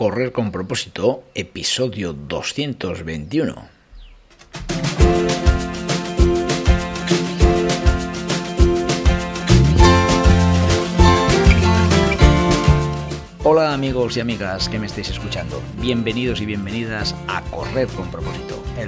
Correr con propósito, episodio 221. Hola amigos y amigas que me estáis escuchando, bienvenidos y bienvenidas a Correr con propósito,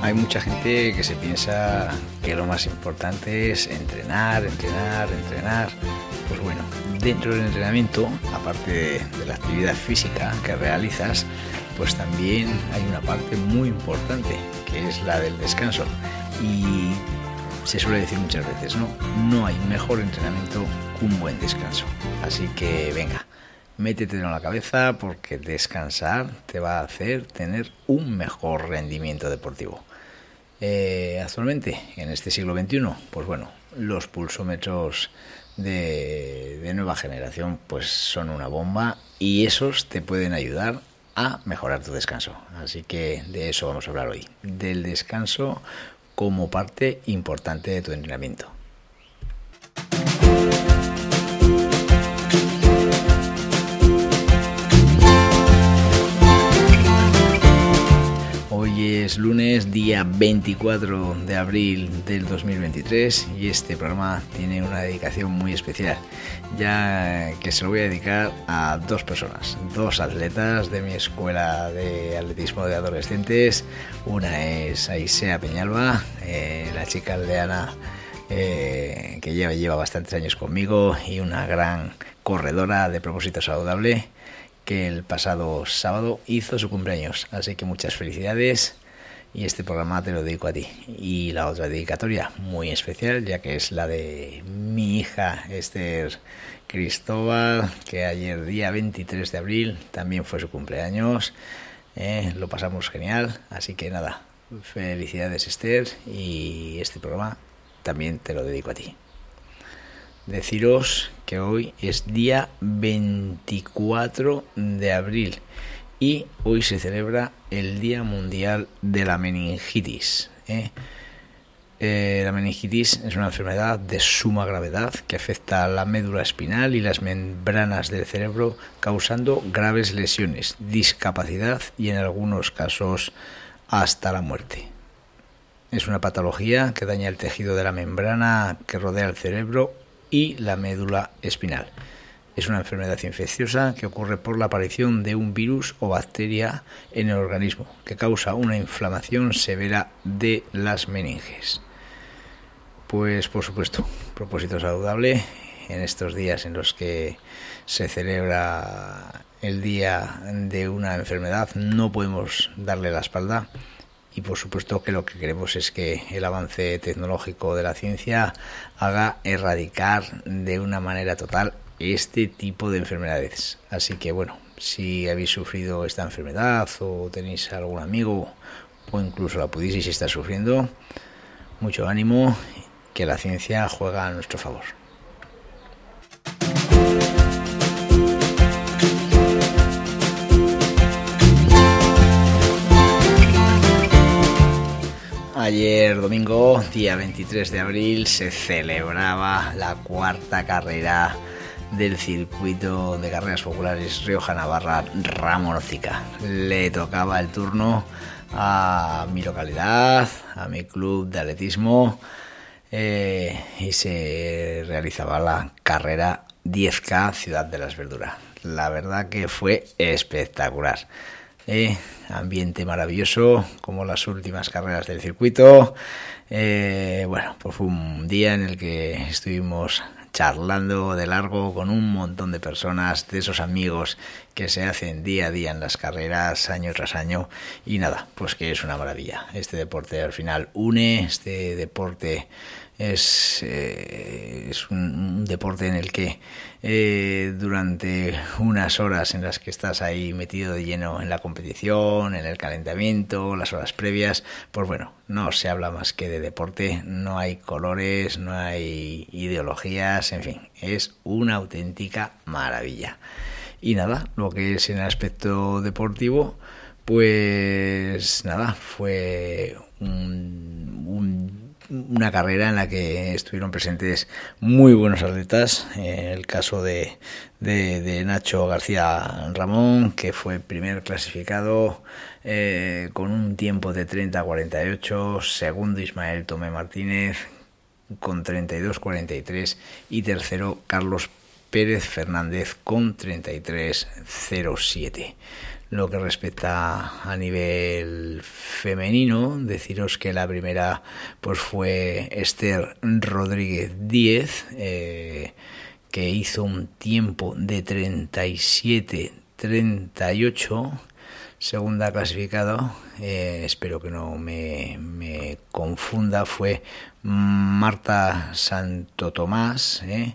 Hay mucha gente que se piensa que lo más importante es entrenar, entrenar, entrenar. Pues bueno, dentro del entrenamiento, aparte de, la actividad física que realizas, pues también hay una parte muy importante, que es la del descanso. Y se suele decir muchas veces, ¿no? No hay mejor entrenamiento que un buen descanso. Así que venga, métete en la cabeza porque descansar te va a hacer tener un mejor rendimiento deportivo. Eh, actualmente, en este siglo XXI, pues bueno, los pulsómetros de, de, nueva generación pues son una bomba y esos te pueden ayudar a mejorar tu descanso. Así que de eso vamos a hablar hoy, del descanso como parte importante de tu entrenamiento. Es lunes, día 24 de abril del 2023 y este programa tiene una dedicación muy especial, ya que se lo voy a dedicar a dos personas, dos atletas de mi escuela de atletismo de adolescentes. Una es Aisea Peñalba, eh, la chica aldeana eh, que lleva, lleva bastantes años conmigo y una gran corredora de propósito saludable que el pasado sábado hizo su cumpleaños. Así que muchas felicidades y este programa te lo dedico a ti. Y la otra dedicatoria muy especial, ya que es la de mi hija Esther Cristóbal, que ayer día 23 de abril también fue su cumpleaños. Eh, lo pasamos genial, así que nada, felicidades Esther y este programa también te lo dedico a ti deciros que hoy es día 24 de abril y hoy se celebra el Día Mundial de la Meningitis. ¿eh? Eh, la meningitis es una enfermedad de suma gravedad que afecta a la médula espinal y las membranas del cerebro causando graves lesiones, discapacidad y en algunos casos hasta la muerte. Es una patología que daña el tejido de la membrana que rodea el cerebro y la médula espinal. Es una enfermedad infecciosa que ocurre por la aparición de un virus o bacteria en el organismo que causa una inflamación severa de las meninges. Pues por supuesto, propósito saludable en estos días en los que se celebra el día de una enfermedad no podemos darle la espalda y por supuesto que lo que queremos es que el avance tecnológico de la ciencia haga erradicar de una manera total este tipo de enfermedades. Así que bueno, si habéis sufrido esta enfermedad o tenéis algún amigo o incluso la pudieseis estar sufriendo, mucho ánimo, que la ciencia juega a nuestro favor. Ayer domingo, día 23 de abril, se celebraba la cuarta carrera del circuito de carreras populares Rioja Navarra Ramón Le tocaba el turno a mi localidad, a mi club de atletismo eh, y se realizaba la carrera 10K Ciudad de las Verduras. La verdad que fue espectacular. Eh, ambiente maravilloso, como las últimas carreras del circuito. Eh, bueno, pues fue un día en el que estuvimos charlando de largo con un montón de personas, de esos amigos que se hacen día a día en las carreras, año tras año, y nada, pues que es una maravilla. Este deporte al final une, este deporte es, eh, es un, deporte en el que eh, durante unas horas en las que estás ahí metido de lleno en la competición, en el calentamiento, las horas previas, pues bueno, no se habla más que de deporte, no hay colores, no hay ideologías, en fin, es una auténtica maravilla. Y nada, lo que es en el aspecto deportivo, pues nada, fue una carrera en la que estuvieron presentes muy buenos atletas. el caso de, de, Nacho García Ramón, que fue primer clasificado eh, con un tiempo de 30-48, segundo Ismael Tomé Martínez con 32-43 y tercero Carlos Pérez Fernández con 33.07. Lo que respecta a nivel femenino, deciros que la primera pues fue Esther Rodríguez Díez, eh, que hizo un tiempo de 37-38. Segunda clasificado, eh, espero que no me, me, confunda, fue Marta Santo Tomás. Eh,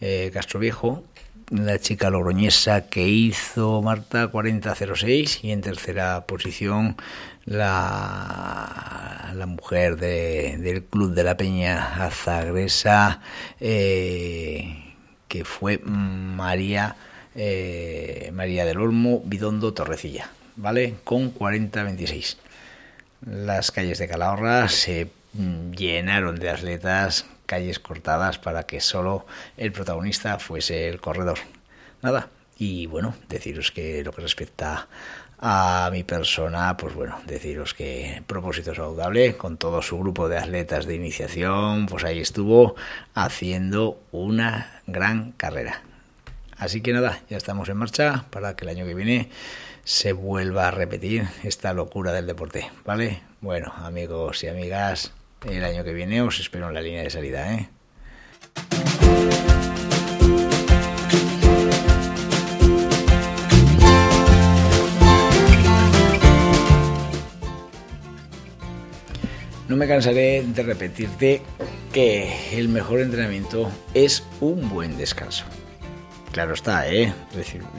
eh, Castroviejo, la chica logroñesa que hizo Marta 40.06 y en tercera posición la, la mujer del Club de la Peña Azagresa eh, que fue María eh, María del Olmo Bidondo Torrecilla, ¿vale? Con 40.26. Las calles de Calahorra se llenaron de atletas calles cortadas para que solo el protagonista fuese el corredor. Nada. Y bueno, deciros que lo que respecta a mi persona, pues bueno, deciros que propósito saludable con todo su grupo de atletas de iniciación, pues ahí estuvo haciendo una gran carrera. Así que nada, ya estamos en marcha para que el año que viene se vuelva a repetir esta locura del deporte, ¿vale? Bueno, amigos y amigas, el año que viene os espero en la línea de salida, ¿eh? No me cansaré de repetirte que el mejor entrenamiento es un buen descanso. Claro está, ¿eh?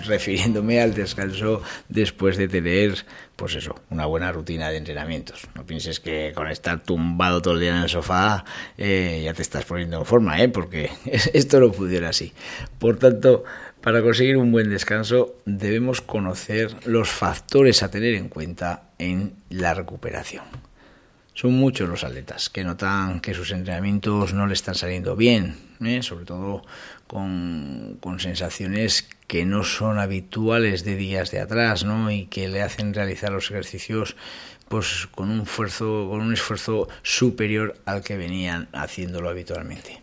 refiriéndome al descanso después de tener, pues eso, una buena rutina de entrenamientos. No pienses que con estar tumbado todo el día en el sofá eh, ya te estás poniendo en forma, ¿eh? Porque esto no pudiera así. Por tanto, para conseguir un buen descanso debemos conocer los factores a tener en cuenta en la recuperación. Son muchos los atletas que notan que sus entrenamientos no le están saliendo bien, ¿eh? sobre todo con, sensaciones que no son habituales de días de atrás, ¿no? Y que le hacen realizar los ejercicios pues con un esfuerzo, con un esfuerzo superior al que venían haciéndolo habitualmente.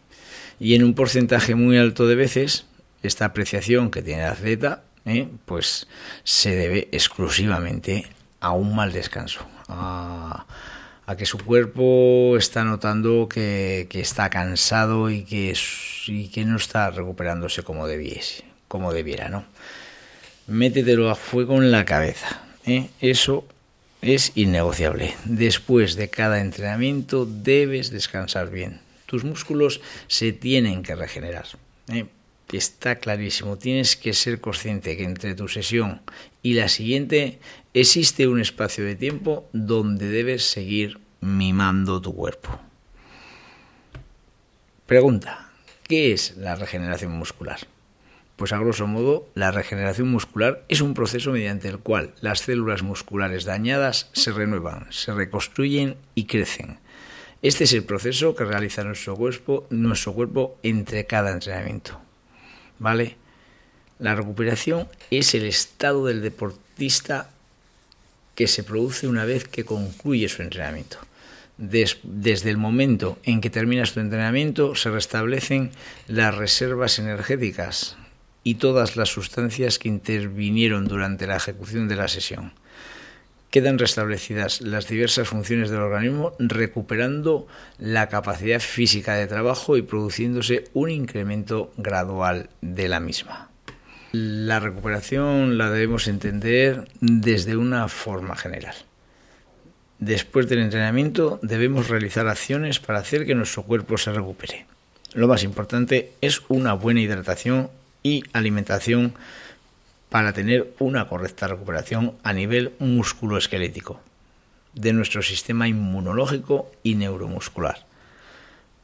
Y en un porcentaje muy alto de veces, esta apreciación que tiene el atleta, ¿eh? pues se debe exclusivamente a un mal descanso, a, a que su cuerpo está notando que, está cansado y que, y que no está recuperándose como debiese, como debiera, ¿no? Métetelo a fuego en la cabeza. ¿eh? Eso es innegociable. Después de cada entrenamiento debes descansar bien. Tus músculos se tienen que regenerar. ¿eh? Está clarísimo. Tienes que ser consciente que entre tu sesión y la siguiente existe un espacio de tiempo donde debes seguir mimando tu cuerpo. Pregunta, ¿qué es la regeneración muscular? Pues a grosso modo, la regeneración muscular es un proceso mediante el cual las células musculares dañadas se renuevan, se reconstruyen y crecen. Este es el proceso que realiza nuestro cuerpo, nuestro cuerpo entre cada entrenamiento. ¿Vale? La recuperación es el estado del deportista que se produce una vez que concluye su entrenamiento. desde el momento en que terminas tu entrenamiento se restablecen las reservas energéticas y todas las sustancias que intervinieron durante la ejecución de la sesión. Quedan restablecidas las diversas funciones del organismo, recuperando la capacidad física de trabajo y produciéndose un incremento gradual de la misma. La recuperación la debemos entender desde una forma general. Después del entrenamiento debemos realizar acciones para hacer que nuestro cuerpo se recupere. Lo más importante es una buena hidratación y alimentación para tener una correcta recuperación a nivel musculoesquelético de nuestro sistema inmunológico y neuromuscular.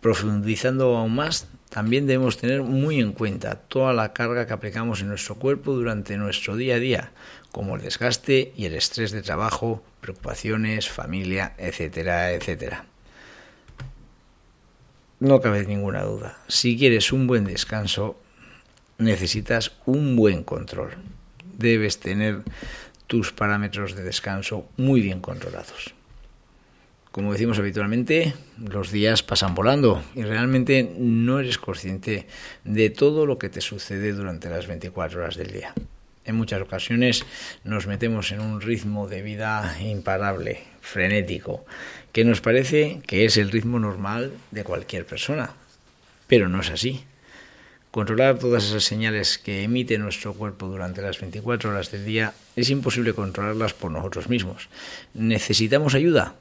Profundizando aún más, también debemos tener muy en cuenta toda la carga que aplicamos en nuestro cuerpo durante nuestro día a día, como el desgaste y el estrés de trabajo, preocupaciones, familia, etcétera, etcétera. No cabe ninguna duda, si quieres un buen descanso, necesitas un buen control. Debes tener tus parámetros de descanso muy bien controlados. Como decimos habitualmente, los días pasan volando y realmente no eres consciente de todo lo que te sucede durante las 24 horas del día. En muchas ocasiones nos metemos en un ritmo de vida imparable, frenético, que nos parece que es el ritmo normal de cualquier persona, pero no es así. Controlar todas esas señales que emite nuestro cuerpo durante las 24 horas del día es imposible controlarlas por nosotros mismos. ¿Necesitamos ayuda?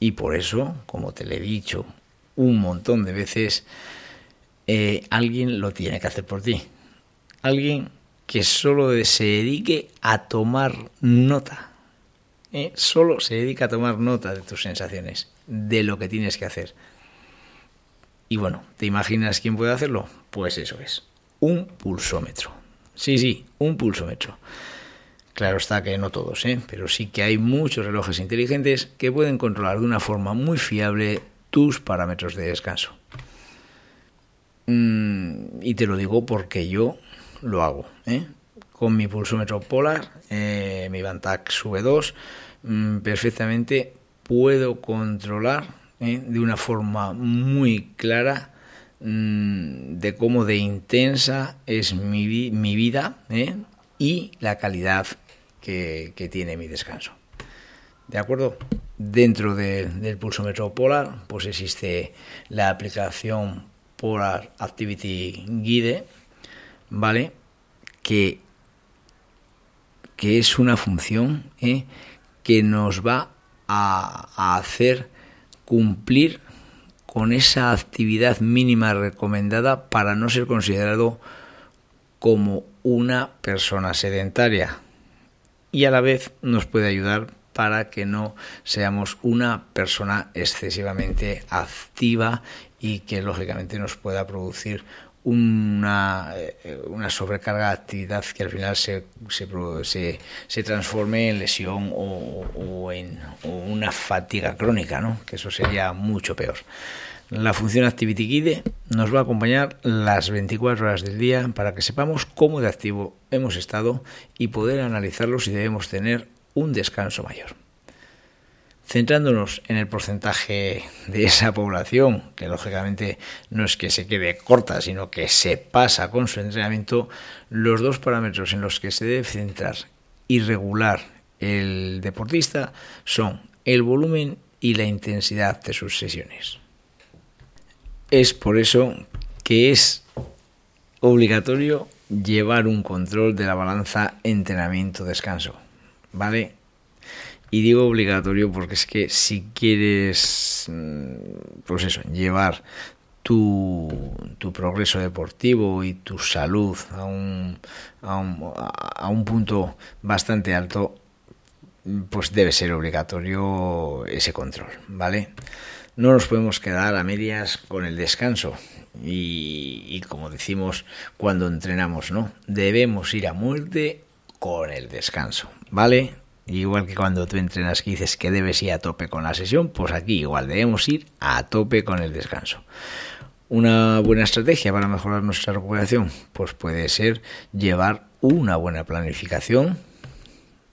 Y por eso, como te lo he dicho un montón de veces, eh, alguien lo tiene que hacer por ti. Alguien que solo se dedique a tomar nota. ¿eh? Solo se dedica a tomar nota de tus sensaciones, de lo que tienes que hacer. Y bueno, ¿te imaginas quién puede hacerlo? Pues eso es, un pulsómetro. Sí, sí, un pulsómetro. Claro está que no todos, ¿eh? pero sí que hay muchos relojes inteligentes que pueden controlar de una forma muy fiable tus parámetros de descanso. Mm, y te lo digo porque yo lo hago. ¿eh? Con mi pulsómetro Polar, eh, mi Vantax V2, mm, perfectamente puedo controlar ¿eh? de una forma muy clara mm, de cómo de intensa es mi, mi vida y la calidad que, tiene mi descanso. ¿De acuerdo? Dentro del pulsómetro Polar, pues existe la aplicación Polar Activity Guide, ¿vale? Que, que es una función ¿eh? que nos va a hacer cumplir con esa actividad mínima recomendada para no ser considerado como una persona sedentaria. Y a la vez nos puede ayudar para que no seamos una persona excesivamente activa y que lógicamente nos pueda producir una, eh, una sobrecarga de actividad que al final se, se, se, transforme en lesión o, o en una fatiga crónica, ¿no? que eso sería mucho peor. La función Activity Guide nos va a acompañar las 24 horas del día para que sepamos cómo de activo hemos estado y poder analizarlo si debemos tener un descanso mayor. Centrándonos en el porcentaje de esa población, que lógicamente no es que se quede corta, sino que se pasa con su entrenamiento, los dos parámetros en los que se debe centrar y regular el deportista son el volumen y la intensidad de sus sesiones. Es por eso que es obligatorio llevar un control de la balanza entrenamiento-descanso, ¿vale? Y digo obligatorio porque es que si quieres, mm, pues eso, llevar tu, tu progreso deportivo y tu salud a un, a un, a un punto bastante alto, pues debe ser obligatorio ese control, ¿vale? no nos podemos quedar a medias con el descanso. Y, como decimos cuando entrenamos, ¿no? Debemos ir a muerte con el descanso, ¿vale? Igual que cuando tú entrenas que dices que debes ir a tope con la sesión, pues aquí igual debemos ir a tope con el descanso. Una buena estrategia para mejorar nuestra recuperación, pues puede ser llevar una buena planificación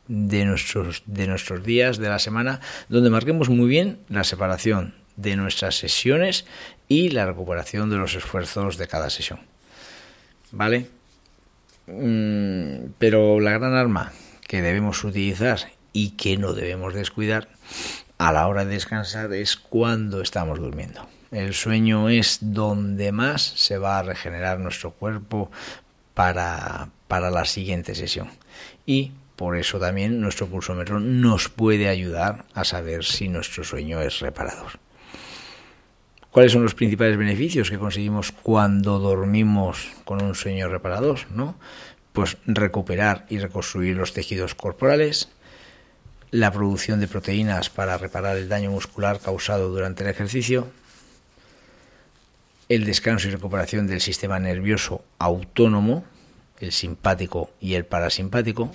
de nuestros, de nuestros días de la semana, donde marquemos muy bien la separación de nuestras sesiones y la recuperación de los esfuerzos de cada sesión. ¿Vale? Mm, pero la gran arma que debemos utilizar y que no debemos descuidar a la hora de descansar es cuando estamos durmiendo. El sueño es donde más se va a regenerar nuestro cuerpo para, para la siguiente sesión. Y por eso también nuestro pulsómetro nos puede ayudar a saber si nuestro sueño es reparador. ¿Cuáles son los principales beneficios que conseguimos cuando dormimos con un sueño reparador? ¿no? Pues recuperar y reconstruir los tejidos corporales, la producción de proteínas para reparar el daño muscular causado durante el ejercicio, el descanso y recuperación del sistema nervioso autónomo, el simpático y el parasimpático.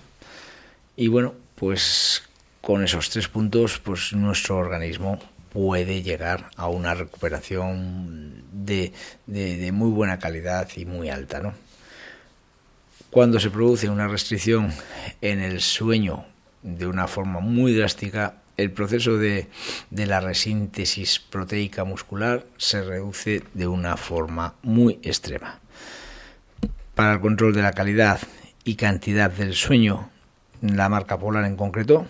Y bueno, pues con esos tres puntos, pues nuestro organismo puede llegar a una recuperación de, muy buena calidad y muy alta. ¿no? Cuando se produce una restricción en el sueño de una forma muy drástica, el proceso de, de, la resíntesis proteica muscular se reduce de una forma muy extrema. Para el control de la calidad y cantidad del sueño, la marca Polar en concreto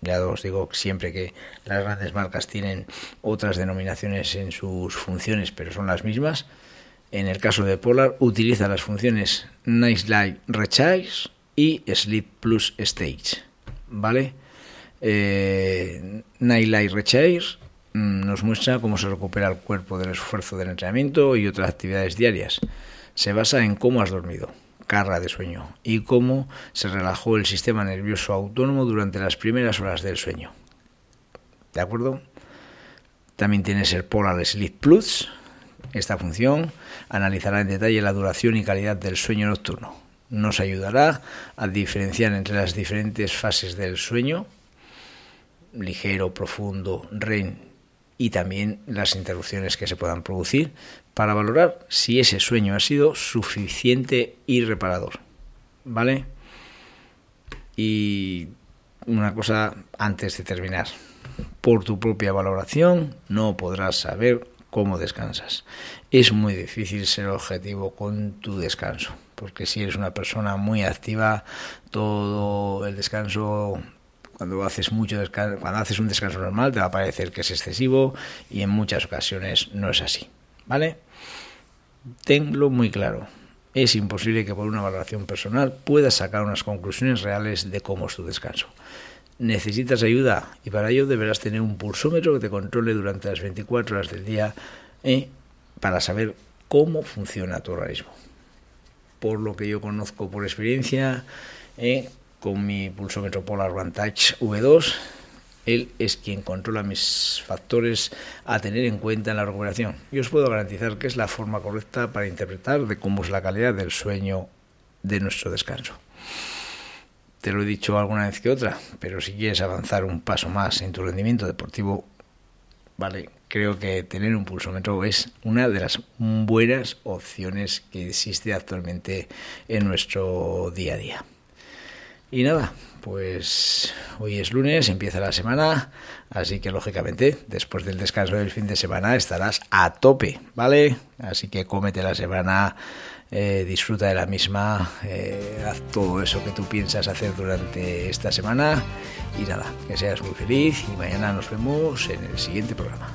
ya os digo siempre que las grandes marcas tienen otras denominaciones en sus funciones, pero son las mismas. En el caso de Polar, utiliza las funciones Nice Light Recharge y Sleep Plus Stage. ¿Vale? Eh, Night Light Recharge mm, nos muestra cómo se recupera el cuerpo del esfuerzo del entrenamiento y otras actividades diarias. Se basa en cómo has dormido carga de sueño y cómo se relajó el sistema nervioso autónomo durante las primeras horas del sueño. ¿De acuerdo? También tienes el Polar Sleep Plus. Esta función analizará en detalle la duración y calidad del sueño nocturno. Nos ayudará a diferenciar entre las diferentes fases del sueño, ligero, profundo, REM y también las interrupciones que se puedan producir para valorar si ese sueño ha sido suficiente y reparador. ¿Vale? Y una cosa antes de terminar. Por tu propia valoración no podrás saber cómo descansas. Es muy difícil ser objetivo con tu descanso, porque si eres una persona muy activa, todo el descanso cuando haces mucho descanso, cuando haces un descanso normal te va a parecer que es excesivo y en muchas ocasiones no es así. ¿Vale? Tenlo muy claro. Es imposible que por una valoración personal puedas sacar unas conclusiones reales de cómo es tu descanso. Necesitas ayuda y para ello deberás tener un pulsómetro que te controle durante las 24 horas del día ¿eh? para saber cómo funciona tu organismo. Por lo que yo conozco por experiencia, ¿eh? con mi pulsómetro Polar Vantage V2, él es quien controla mis factores a tener en cuenta en la recuperación. Y os puedo garantizar que es la forma correcta para interpretar de cómo es la calidad del sueño de nuestro descanso. Te lo he dicho alguna vez que otra, pero si quieres avanzar un paso más en tu rendimiento deportivo, vale, creo que tener un pulsómetro es una de las buenas opciones que existe actualmente en nuestro día a día. Y nada, pues hoy es lunes, empieza la semana, así que lógicamente después del descanso del fin de semana estarás a tope, ¿vale? Así que cómete la semana, eh, disfruta de la misma, eh, haz todo eso que tú piensas hacer durante esta semana y nada, que seas muy feliz y mañana nos vemos en el siguiente programa.